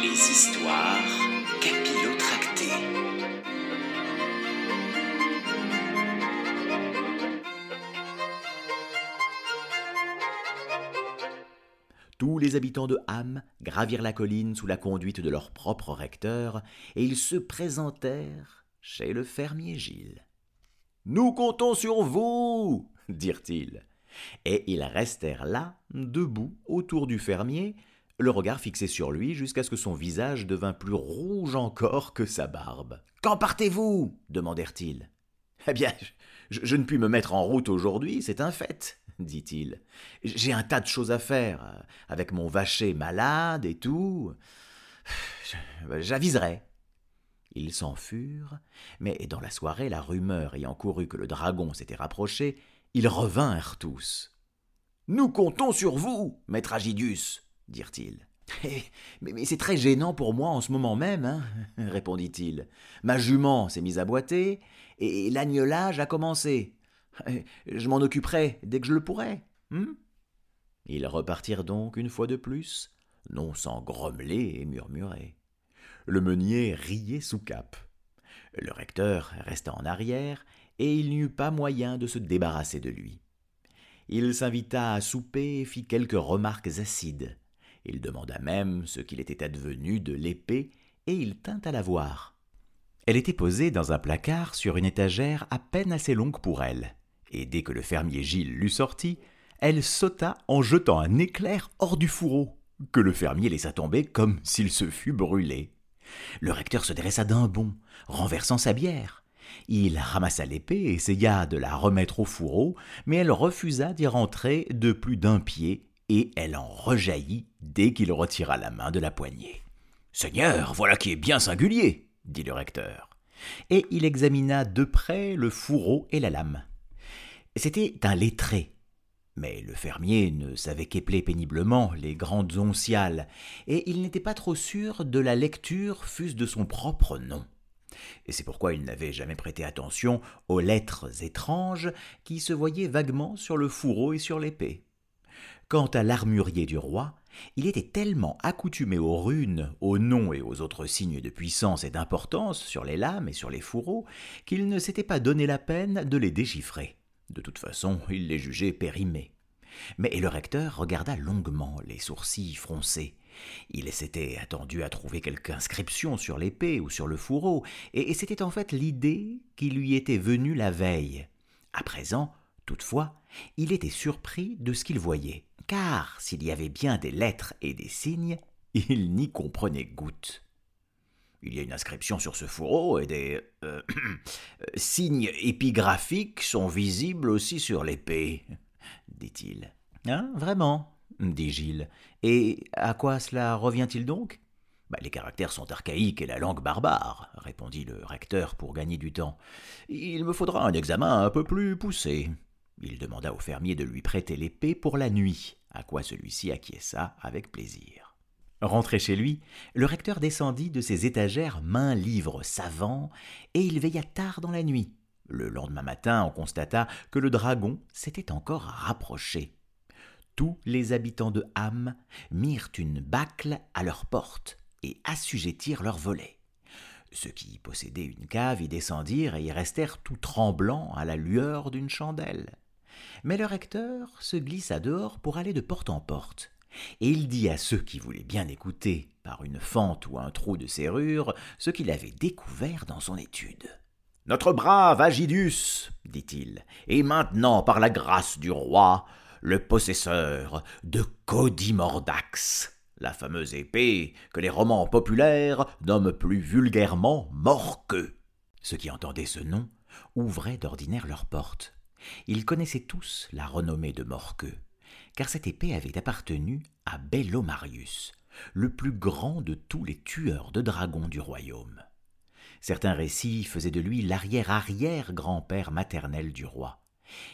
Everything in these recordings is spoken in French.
Les histoires capillotractées. Tous les habitants de Ham gravirent la colline sous la conduite de leur propre recteur, et ils se présentèrent chez le fermier Gilles. Nous comptons sur vous, dirent-ils. Et ils restèrent là, debout, autour du fermier, le regard fixé sur lui jusqu'à ce que son visage devint plus rouge encore que sa barbe. Quand partez-vous? demandèrent-ils. Eh bien, je, je ne puis me mettre en route aujourd'hui, c'est un fait, dit-il. J'ai un tas de choses à faire, euh, avec mon vacher malade et tout. Je- J'aviserai. Ils s'en furent, mais dans la soirée, la rumeur ayant couru que le dragon s'était rapproché, ils revinrent tous. Nous comptons sur vous, maître Agidius, dirent-ils. Eh, Mais, c'est très gênant pour moi en ce moment même, hein, répondit-il. Ma jument s'est mise à boiter, et l'agnelage a commencé. Eh, Je m'en occuperai dès que je le pourrai. hmm? Ils repartirent donc une fois de plus, non sans grommeler et murmurer. Le meunier riait sous cape. Le recteur resta en arrière, et il n'y eut pas moyen de se débarrasser de lui. Il s'invita à souper et fit quelques remarques acides. Il demanda même ce qu'il était advenu de l'épée, et il tint à la voir. Elle était posée dans un placard sur une étagère à peine assez longue pour elle, et dès que le fermier Gilles l'eut sortie, elle sauta en jetant un éclair hors du fourreau, que le fermier laissa tomber comme s'il se fût brûlé. Le recteur se dressa d'un bond, renversant sa bière. Il ramassa l'épée et essaya de la remettre au fourreau, mais elle refusa d'y rentrer de plus d'un pied, et elle en rejaillit dès qu'il retira la main de la poignée. Seigneur, voilà qui est bien singulier, dit le recteur. Et il examina de près le fourreau et la lame. C'était un lettré. Mais le fermier ne savait qu'épeler péniblement les grandes onciales, et il n'était pas trop sûr de la lecture fût-ce de son propre nom. Et c'est pourquoi il n'avait jamais prêté attention aux lettres étranges qui se voyaient vaguement sur le fourreau et sur l'épée. Quant à l'armurier du roi, il était tellement accoutumé aux runes, aux noms et aux autres signes de puissance et d'importance sur les lames et sur les fourreaux qu'il ne s'était pas donné la peine de les déchiffrer. De toute façon, il les jugeait périmés. Mais le recteur regarda longuement, les sourcils froncés. Il s'était attendu à trouver quelque inscription sur l'épée ou sur le fourreau, et c'était en fait l'idée qui lui était venue la veille. À présent, toutefois, il était surpris de ce qu'il voyait, car s'il y avait bien des lettres et des signes, il n'y comprenait goutte. Il y a une inscription sur ce fourreau et des euh, signes épigraphiques sont visibles aussi sur l'épée, dit-il. Hein, vraiment dit Gilles. Et à quoi cela revient-il donc? Bah, Les caractères sont archaïques et la langue barbare, répondit le recteur pour gagner du temps. Il me faudra un examen un peu plus poussé. Il demanda au fermier de lui prêter l'épée pour la nuit, à quoi celui-ci acquiesça avec plaisir. Rentré chez lui, le recteur descendit de ses étagères maint livres savants, et il veilla tard dans la nuit. Le lendemain matin, on constata que le dragon s'était encore rapproché. Tous les habitants de Ham mirent une bâcle à leur porte et assujettirent leurs volets. Ceux qui possédaient une cave y descendirent et y restèrent tout tremblants à la lueur d'une chandelle. Mais le recteur se glissa dehors pour aller de porte en porte, et il dit à ceux qui voulaient bien écouter, par une fente ou un trou de serrure, ce qu'il avait découvert dans son étude. Notre brave Agidus, dit-il, est maintenant, par la grâce du roi, le possesseur de Codimordax, la fameuse épée que les romans populaires nomment plus vulgairement Morqueux. Ceux qui entendaient ce nom ouvraient d'ordinaire leurs portes. Ils connaissaient tous la renommée de Morqueux, car cette épée avait appartenu à Bellomarius, le plus grand de tous les tueurs de dragons du royaume. Certains récits faisaient de lui l'arrière-arrière-grand-père maternel du roi.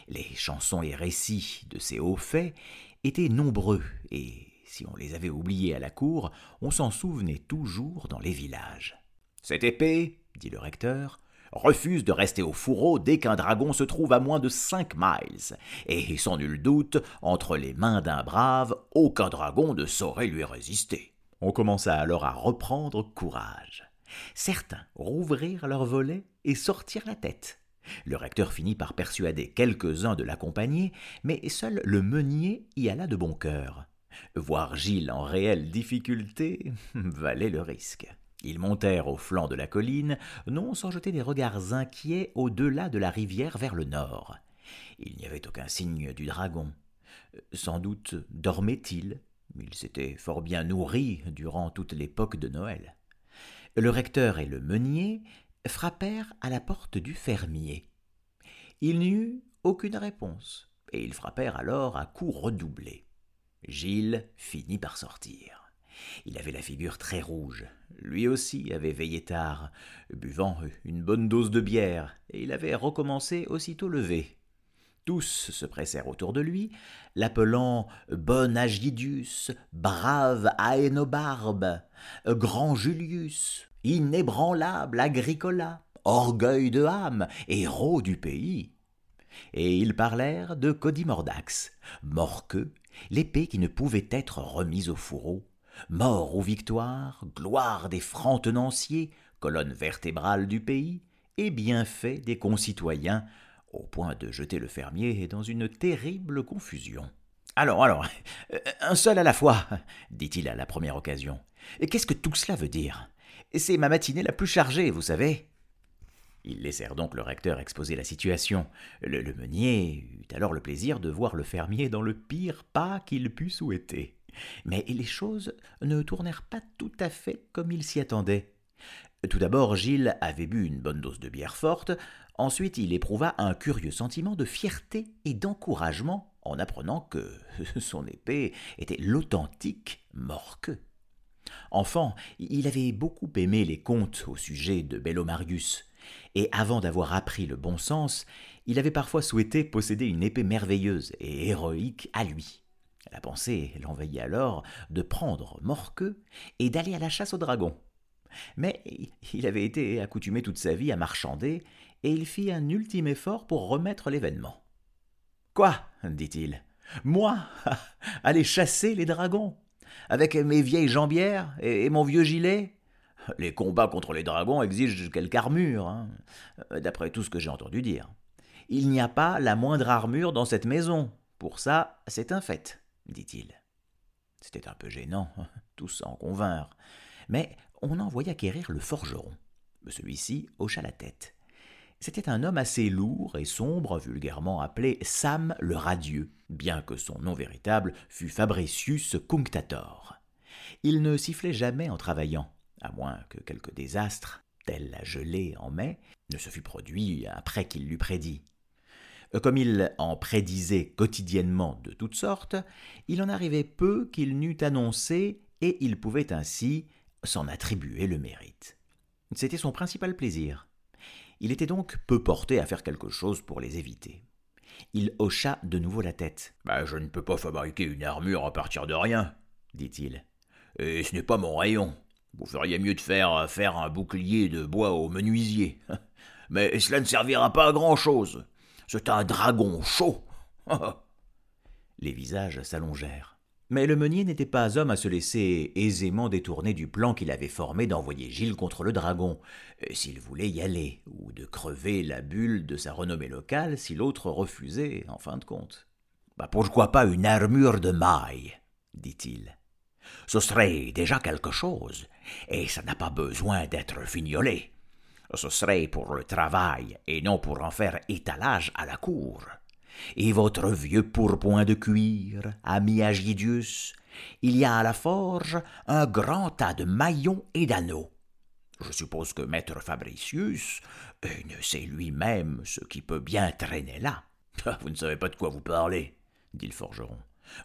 Les chansons et récits de ces hauts faits étaient nombreux, et si on les avait oubliés à la cour, on s'en souvenait toujours dans les villages. Cette épée, dit le recteur, refuse de rester au fourreau dès qu'un dragon se trouve à moins de cinq miles, et sans nul doute, entre les mains d'un brave, aucun dragon ne saurait lui résister. On commença alors à reprendre courage. Certains rouvrirent leurs volets et sortirent la tête. Le recteur finit par persuader quelques-uns de l'accompagner, mais seul le meunier y alla de bon cœur. Voir Gilles en réelle difficulté valait le risque. Ils montèrent au flanc de la colline, non sans jeter des regards inquiets au-delà de la rivière vers le nord. Il n'y avait aucun signe du dragon. Sans doute dormait-il. Il s'était fort bien nourri durant toute l'époque de Noël. Le recteur et le meunier frappèrent à la porte du fermier. Il n'y eut aucune réponse, et ils frappèrent alors à coups redoublés. Gilles finit par sortir. Il avait la figure très rouge. Lui aussi avait veillé tard, buvant une bonne dose de bière, et il avait recommencé aussitôt levé. Tous se pressèrent autour de lui, l'appelant Bon Agidius, brave Aénobarbe, grand Julius, inébranlable Agricola, orgueil de âme, héros du pays. Et ils parlèrent de Codimordax, morqueux, l'épée qui ne pouvait être remise au fourreau, mort aux victoires, gloire des francs tenanciers, colonne vertébrale du pays, et bienfait des concitoyens, au point de jeter le fermier dans une terrible confusion. Alors, alors, un seul à la fois, dit-il à la première occasion. Qu'est-ce que tout cela veut dire? C'est ma matinée la plus chargée, vous savez. Ils laissèrent donc le recteur exposer la situation. Le, meunier eut alors le plaisir de voir le fermier dans le pire pas qu'il pût souhaiter. Mais les choses ne tournèrent pas tout à fait comme il s'y attendait. Tout d'abord, Gilles avait bu une bonne dose de bière forte, ensuite il éprouva un curieux sentiment de fierté et d'encouragement en apprenant que son épée était l'authentique Morque. Enfant, il avait beaucoup aimé les contes au sujet de Bellomarius, et avant d'avoir appris le bon sens, il avait parfois souhaité posséder une épée merveilleuse et héroïque à lui. La pensée l'envahit alors de prendre Morqueux et d'aller à la chasse au dragon. Mais il avait été accoutumé toute sa vie à marchander, et il fit un ultime effort pour remettre l'événement. Quoi dit-il. Moi aller chasser les dragons Avec mes vieilles jambières et mon vieux gilet? Les combats contre les dragons exigent quelque armure, hein, d'après tout ce que j'ai entendu dire. Il n'y a pas la moindre armure dans cette maison. Pour ça, c'est un fait, dit-il. C'était un peu gênant, tous s'en convinrent. Mais on envoya quérir le forgeron. Celui-ci hocha la tête. C'était un homme assez lourd et sombre, vulgairement appelé Sam le Radieux, bien que son nom véritable fût Fabricius Cunctator. Il ne sifflait jamais en travaillant, à moins que quelque désastre, tel la gelée en mai, ne se fût produit après qu'il l'eût prédit. Comme il en prédisait quotidiennement de toutes sortes, il en arrivait peu qu'il n'eût annoncé, et il pouvait ainsi s'en attribuer le mérite. C'était son principal plaisir. Il était donc peu porté à faire quelque chose pour les éviter. Il hocha de nouveau la tête. Bah, je ne peux pas fabriquer une armure à partir de rien, dit-il. Et ce n'est pas mon rayon. Vous feriez mieux de faire faire un bouclier de bois au menuisier. Mais cela ne servira pas à grand-chose. C'est un dragon chaud. Les visages s'allongèrent. Mais le meunier n'était pas homme à se laisser aisément détourner du plan qu'il avait formé d'envoyer Gilles contre le dragon, s'il voulait y aller, ou de crever la bulle de sa renommée locale si l'autre refusait, en fin de compte. Bah pourquoi pas une armure de maille dit-il. Ce serait déjà quelque chose, et ça n'a pas besoin d'être fignolé. Ce serait pour le travail et non pour en faire étalage à la cour. Et votre vieux pourpoint de cuir, ami Agidius, il y a à la forge un grand tas de maillons et d'anneaux. Je suppose que maître Fabricius ne sait lui-même ce qui peut bien traîner là. Vous ne savez pas de quoi vous parlez, dit le forgeron,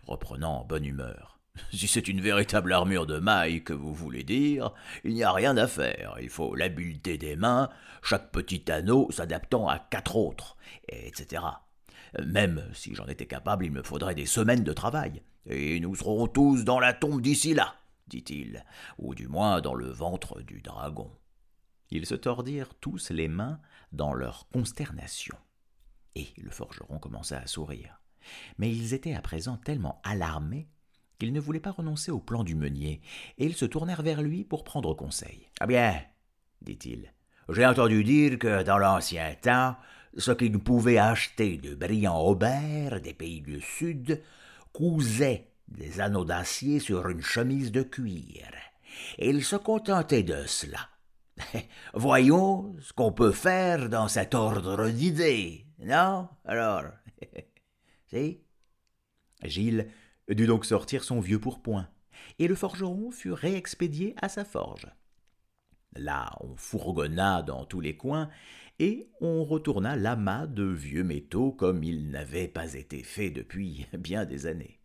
reprenant en bonne humeur. Si c'est une véritable armure de maille que vous voulez dire, il n'y a rien à faire. Il faut l'habileté des mains, chaque petit anneau s'adaptant à quatre autres, etc. Même si j'en étais capable, il me faudrait des semaines de travail. Et nous serons tous dans la tombe d'ici là, dit-il, ou du moins dans le ventre du dragon. Ils se tordirent tous les mains dans leur consternation. Et le forgeron commença à sourire. Mais ils étaient à présent tellement alarmés qu'ils ne voulaient pas renoncer au plan du meunier, et ils se tournèrent vers lui pour prendre conseil. Ah bien, dit-il, j'ai entendu dire que dans l'ancien temps, ceux qui ne pouvaient acheter de brillants aubert des pays du Sud cousaient des anneaux d'acier sur une chemise de cuir, et ils se contentaient de cela. Voyons ce qu'on peut faire dans cet ordre d'idées, non Alors, si? Gilles dut donc sortir son vieux pourpoint, et le forgeron fut réexpédié à sa forge. Là, on fourgonna dans tous les coins, et on retourna l'amas de vieux métaux comme il n'avait pas été fait depuis bien des années.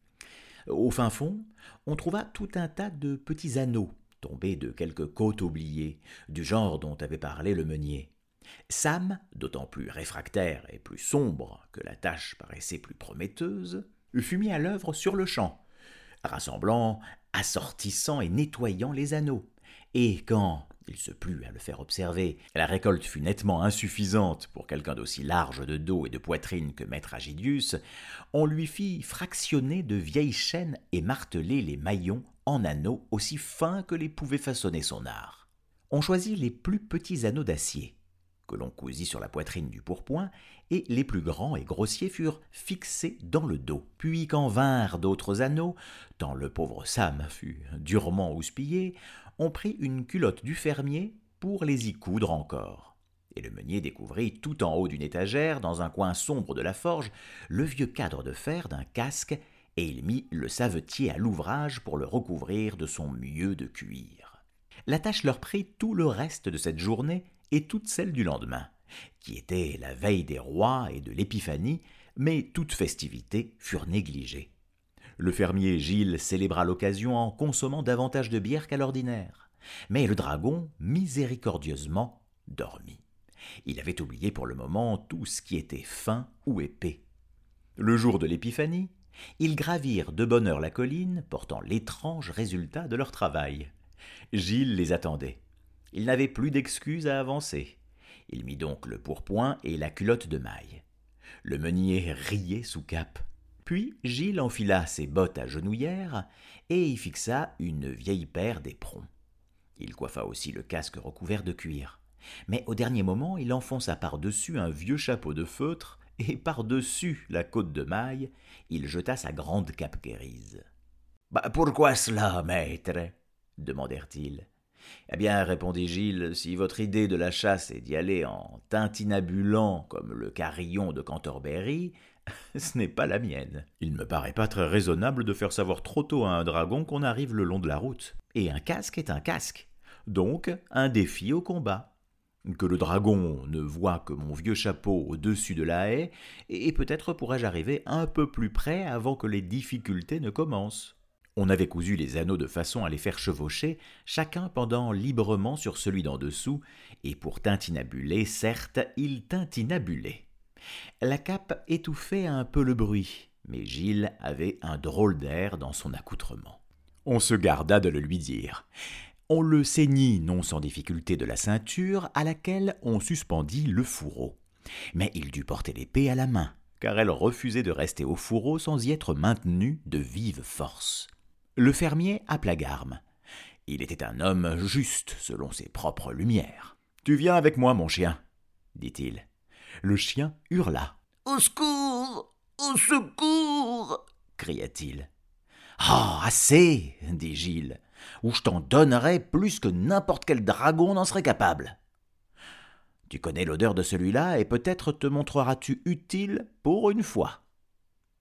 Au fin fond, on trouva tout un tas de petits anneaux tombés de quelques côtes oubliées, du genre dont avait parlé le meunier. Sam, d'autant plus réfractaire et plus sombre que la tâche paraissait plus prometteuse, fut mis à l'œuvre sur le champ, rassemblant, assortissant et nettoyant les anneaux. Et quand il se plut à le faire observer, la récolte fut nettement insuffisante pour quelqu'un d'aussi large de dos et de poitrine que maître Agidius, on lui fit fractionner de vieilles chaînes et marteler les maillons en anneaux aussi fins que les pouvait façonner son art. On choisit les plus petits anneaux d'acier, que l'on cousit sur la poitrine du pourpoint, et les plus grands et grossiers furent fixés dans le dos. Puis qu'en vinrent d'autres anneaux, tant le pauvre Sam fut durement houspillé, on prit une culotte du fermier pour les y coudre encore. Et le meunier découvrit tout en haut d'une étagère, dans un coin sombre de la forge, le vieux cadre de fer d'un casque, et il mit le savetier à l'ouvrage pour le recouvrir de son mieux de cuir. La tâche leur prit tout le reste de cette journée et toute celle du lendemain, qui était la veille des rois et de l'épiphanie, mais toutes festivités furent négligées. Le fermier Gilles célébra l'occasion en consommant davantage de bière qu'à l'ordinaire. Mais le dragon, miséricordieusement, dormit. Il avait oublié pour le moment tout ce qui était fin ou épais. Le jour de l'épiphanie, ils gravirent de bonne heure la colline, portant l'étrange résultat de leur travail. Gilles les attendait. Il n'avait plus d'excuses à avancer. Il mit donc le pourpoint et la culotte de maille. Le meunier riait sous cape. Puis Gilles enfila ses bottes à genouillères et y fixa une vieille paire d'éperons. Il coiffa aussi le casque recouvert de cuir. Mais au dernier moment, il enfonça par-dessus un vieux chapeau de feutre et par-dessus la côte de maille, il jeta sa grande cape grise. Bah, pourquoi cela, maître? demandèrent-ils. Eh bien, répondit Gilles, si votre idée de la chasse est d'y aller en tintinabulant comme le carillon de Canterbury, ce n'est pas la mienne. Il ne me paraît pas très raisonnable de faire savoir trop tôt à un dragon qu'on arrive le long de la route. Et un casque est un casque. Donc, un défi au combat. Que le dragon ne voit que mon vieux chapeau au-dessus de la haie, et peut-être pourrais-je arriver un peu plus près avant que les difficultés ne commencent. On avait cousu les anneaux de façon à les faire chevaucher, chacun pendant librement sur celui d'en dessous, et pour tintinabuler, certes, il tintinabulait. La cape étouffait un peu le bruit, mais Gilles avait un drôle d'air dans son accoutrement. On se garda de le lui dire. On le ceignit non sans difficulté de la ceinture à laquelle on suspendit le fourreau. Mais il dut porter l'épée à la main, car elle refusait de rester au fourreau sans y être maintenue de vive force. Le fermier appela Garme. Il était un homme juste selon ses propres lumières. Tu viens avec moi, mon chien, dit-il. Le chien hurla. Au secours. Au secours. cria-t-il. Ah. assez. dit Gilles. Ou je t'en donnerais plus que n'importe quel dragon n'en serait capable. Tu connais l'odeur de celui-là et peut-être te montreras-tu utile pour une fois.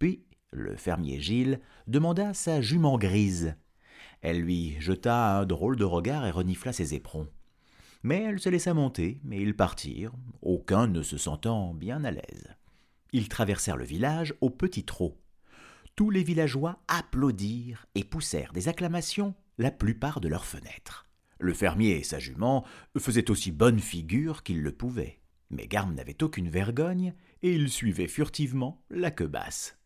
Puis le fermier Gilles demanda sa jument grise. Elle lui jeta un drôle de regard et renifla ses éperons. Mais elle se laissa monter, et ils partirent, aucun ne se sentant bien à l'aise. Ils traversèrent le village au petit trot. Tous les villageois applaudirent et poussèrent des acclamations la plupart de leurs fenêtres. Le fermier et sa jument faisaient aussi bonne figure qu'ils le pouvaient. Mais Garme n'avait aucune vergogne, et il suivait furtivement la queue basse.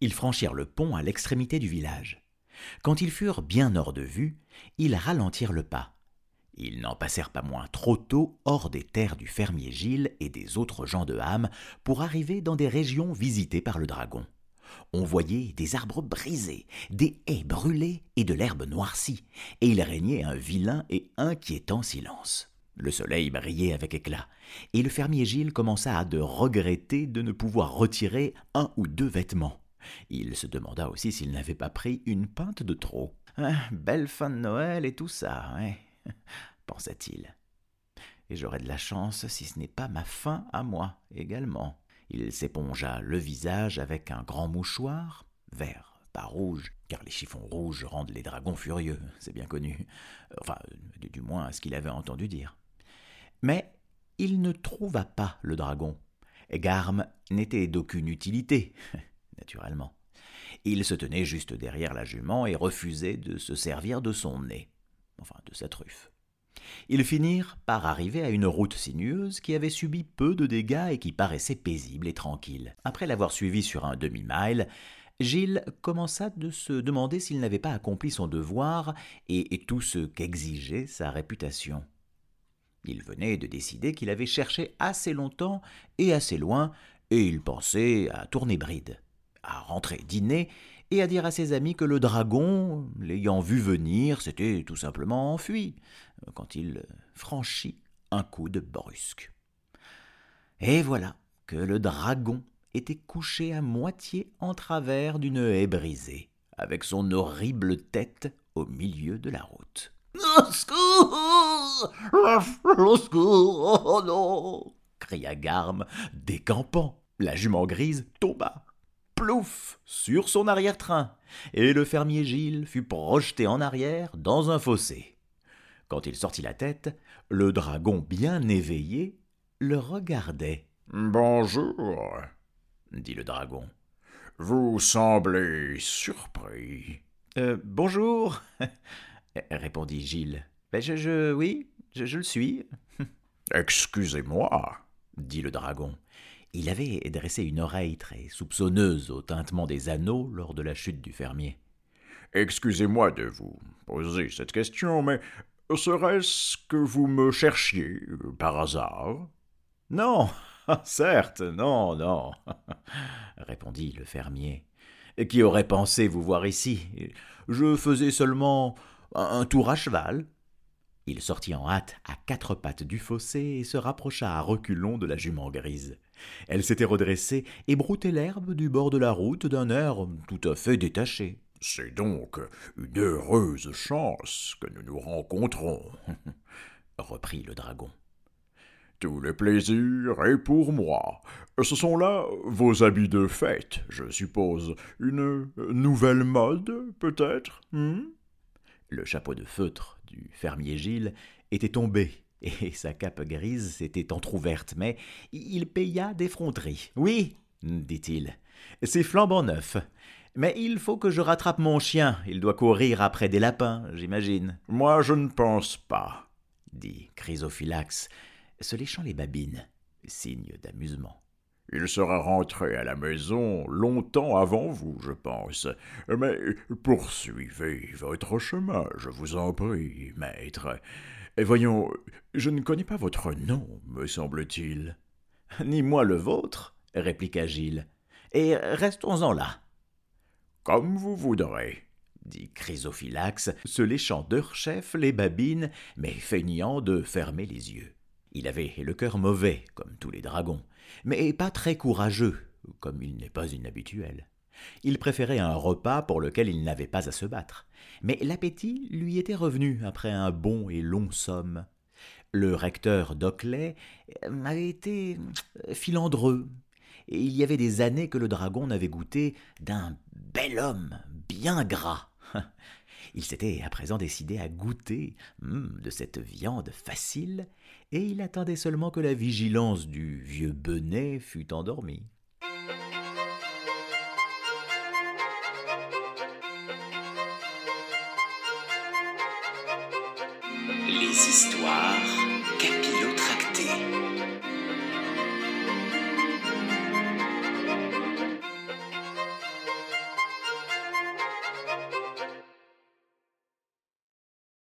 Ils franchirent le pont à l'extrémité du village. Quand ils furent bien hors de vue, ils ralentirent le pas. Ils n'en passèrent pas moins trop tôt hors des terres du fermier Gilles et des autres gens de Ham pour arriver dans des régions visitées par le dragon. On voyait des arbres brisés, des haies brûlées et de l'herbe noircie, et il régnait un vilain et inquiétant silence. Le soleil brillait avec éclat, et le fermier Gilles commença à de regretter de ne pouvoir retirer un ou deux vêtements. Il se demanda aussi s'il n'avait pas pris une pinte de trop. Ah, belle fin de Noël et tout ça, hein pensa-t-il. Et j'aurai de la chance si ce n'est pas ma fin à moi également. Il s'épongea le visage avec un grand mouchoir, vert, pas rouge, car les chiffons rouges rendent les dragons furieux, c'est bien connu. Enfin, du moins à ce qu'il avait entendu dire. Mais il ne trouva pas le dragon. Garme n'était d'aucune utilité, naturellement. Il se tenait juste derrière la jument et refusait de se servir de son nez, enfin de sa truffe. Ils finirent par arriver à une route sinueuse qui avait subi peu de dégâts et qui paraissait paisible et tranquille. Après l'avoir suivi sur un demi-mile, Gilles commença de se demander s'il n'avait pas accompli son devoir et, tout ce qu'exigeait sa réputation. Il venait de décider qu'il avait cherché assez longtemps et assez loin, et il pensait à tourner bride, à rentrer dîner et à dire à ses amis que le dragon, l'ayant vu venir, s'était tout simplement enfui, quand il franchit un coude brusque. Et voilà que le dragon était couché à moitié en travers d'une haie brisée, avec son horrible tête au milieu de la route. Au secours Au secours Oh non cria Garme, décampant. La jument grise tomba plouf sur son arrière-train, et le fermier Gilles fut projeté en arrière dans un fossé. Quand il sortit la tête, le dragon bien éveillé le regardait. Bonjour, dit le dragon. Vous semblez surpris. Euh, bonjour, répondit Gilles. Ben je, je, oui, je le suis. Excusez-moi, dit le dragon. Il avait dressé une oreille très soupçonneuse au tintement des anneaux lors de la chute du fermier. Excusez-moi de vous poser cette question, mais serait-ce que vous me cherchiez par hasard? Non, certes, non, non, répondit le fermier. Qui aurait pensé vous voir ici? Je faisais seulement un tour à cheval. Il sortit en hâte à quatre pattes du fossé et se rapprocha à reculons de la jument grise. Elle s'était redressée et broutait l'herbe du bord de la route d'un air tout à fait détaché. C'est donc une heureuse chance que nous nous rencontrons, reprit le dragon. Tout le plaisir est pour moi. Ce sont là vos habits de fête, je suppose. Une nouvelle mode, peut-être hmm? Le chapeau de feutre du fermier Gilles était tombé et sa cape grise s'était entr'ouverte, mais il paya d'effronterie. Oui, dit-il, c'est flambant neuf. Mais il faut que je rattrape mon chien. Il doit courir après des lapins, j'imagine. Moi, je ne pense pas, dit Chrysophylax, se léchant les babines, signe d'amusement. Il sera rentré à la maison longtemps avant vous, je pense. Mais poursuivez votre chemin, je vous en prie, maître. Et voyons, je ne connais pas votre nom, me semble-t-il. Ni moi le vôtre, répliqua Gilles. Et restons-en là. Comme vous voudrez, dit Chrysophylax, se léchant chef les babines, mais feignant de fermer les yeux. Il avait le cœur mauvais, comme tous les dragons, mais pas très courageux, comme il n'est pas inhabituel. Il préférait un repas pour lequel il n'avait pas à se battre. Mais l'appétit lui était revenu après un bon et long somme. Le recteur d'Oclay avait été filandreux, et il y avait des années que le dragon n'avait goûté d'un bel homme bien gras. Il s'était à présent décidé à goûter hum, de cette viande facile, et il attendait seulement que la vigilance du vieux Benet fût endormie. Les histoires.